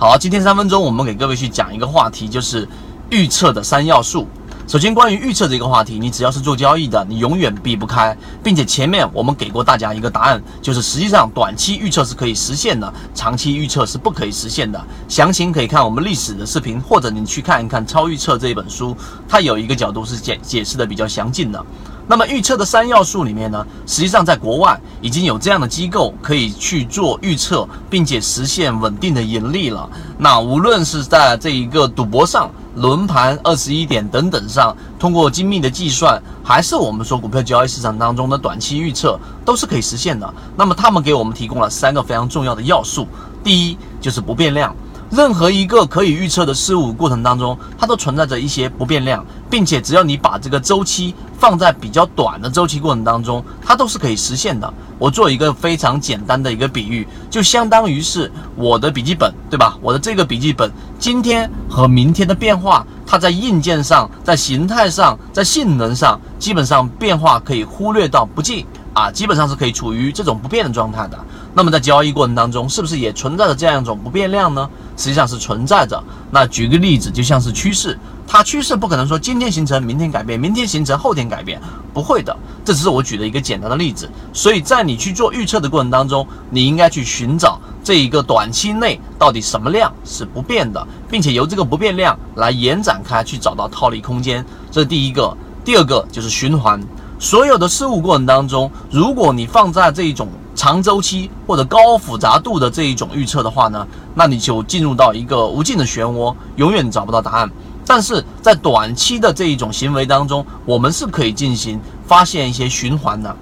好，今天三分钟我们给各位去讲一个话题，就是预测的三要素。首先，关于预测这个话题，你只要是做交易的，你永远避不开，并且前面我们给过大家一个答案，就是实际上短期预测是可以实现的，长期预测是不可以实现的。详情可以看我们历史的视频，或者你去看一看《超预测》这一本书，它有一个角度是解解释的比较详尽的。那么预测的三要素里面呢，实际上在国外已经有这样的机构可以去做预测，并且实现稳定的盈利了。那无论是在这一个赌博上、轮盘、二十一点等等上，通过精密的计算，还是我们说股票交易市场当中的短期预测，都是可以实现的。那么他们给我们提供了三个非常重要的要素，第一就是不变量。任何一个可以预测的事物过程当中，它都存在着一些不变量，并且只要你把这个周期放在比较短的周期过程当中，它都是可以实现的。我做一个非常简单的一个比喻，就相当于是我的笔记本，对吧？我的这个笔记本今天和明天的变化，它在硬件上、在形态上、在性能上，基本上变化可以忽略到不计啊，基本上是可以处于这种不变的状态的。那么在交易过程当中，是不是也存在着这样一种不变量呢？实际上是存在着。那举个例子，就像是趋势，它趋势不可能说今天形成，明天改变，明天形成，后天改变，不会的。这只是我举的一个简单的例子。所以在你去做预测的过程当中，你应该去寻找这一个短期内到底什么量是不变的，并且由这个不变量来延展开，去找到套利空间。这是第一个。第二个就是循环。所有的事物过程当中，如果你放在这一种长周期或者高复杂度的这一种预测的话呢，那你就进入到一个无尽的漩涡，永远找不到答案。但是在短期的这一种行为当中，我们是可以进行发现一些循环的，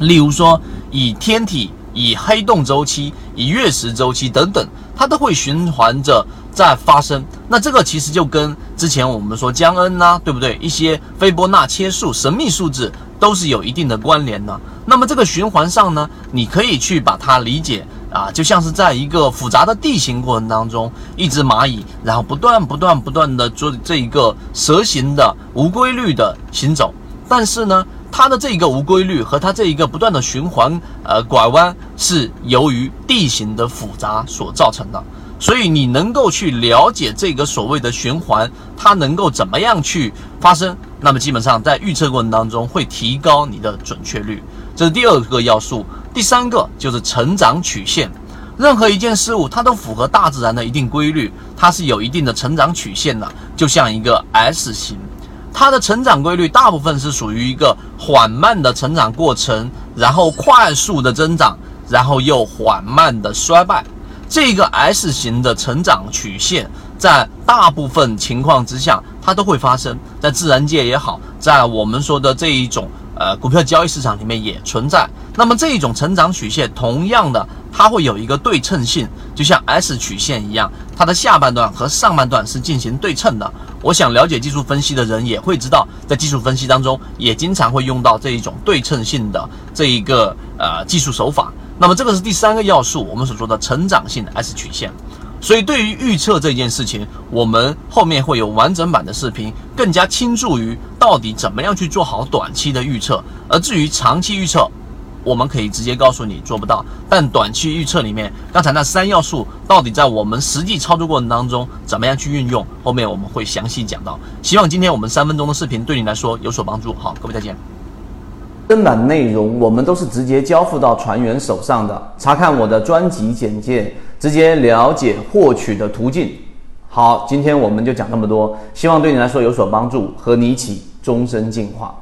例如说以天体、以黑洞周期、以月食周期等等，它都会循环着在发生。那这个其实就跟之前我们说江恩呐，对不对？一些斐波那切数、神秘数字。都是有一定的关联的。那么这个循环上呢，你可以去把它理解啊，就像是在一个复杂的地形过程当中，一只蚂蚁，然后不断不断不断的做这一个蛇形的无规律的行走。但是呢，它的这一个无规律和它这一个不断的循环呃拐弯，是由于地形的复杂所造成的。所以你能够去了解这个所谓的循环，它能够怎么样去发生？那么基本上在预测过程当中会提高你的准确率，这是第二个要素。第三个就是成长曲线，任何一件事物它都符合大自然的一定规律，它是有一定的成长曲线的，就像一个 S 型，它的成长规律大部分是属于一个缓慢的成长过程，然后快速的增长，然后又缓慢的衰败。这个 S 型的成长曲线，在大部分情况之下，它都会发生在自然界也好，在我们说的这一种呃股票交易市场里面也存在。那么这一种成长曲线，同样的，它会有一个对称性，就像 S 曲线一样，它的下半段和上半段是进行对称的。我想了解技术分析的人也会知道，在技术分析当中，也经常会用到这一种对称性的这一个呃技术手法。那么这个是第三个要素，我们所说的成长性 S 曲线。所以对于预测这件事情，我们后面会有完整版的视频，更加倾注于到底怎么样去做好短期的预测。而至于长期预测，我们可以直接告诉你做不到。但短期预测里面，刚才那三要素到底在我们实际操作过程当中怎么样去运用，后面我们会详细讲到。希望今天我们三分钟的视频对你来说有所帮助。好，各位再见。正版内容我们都是直接交付到船员手上的，查看我的专辑简介，直接了解获取的途径。好，今天我们就讲这么多，希望对你来说有所帮助，和你一起终身进化。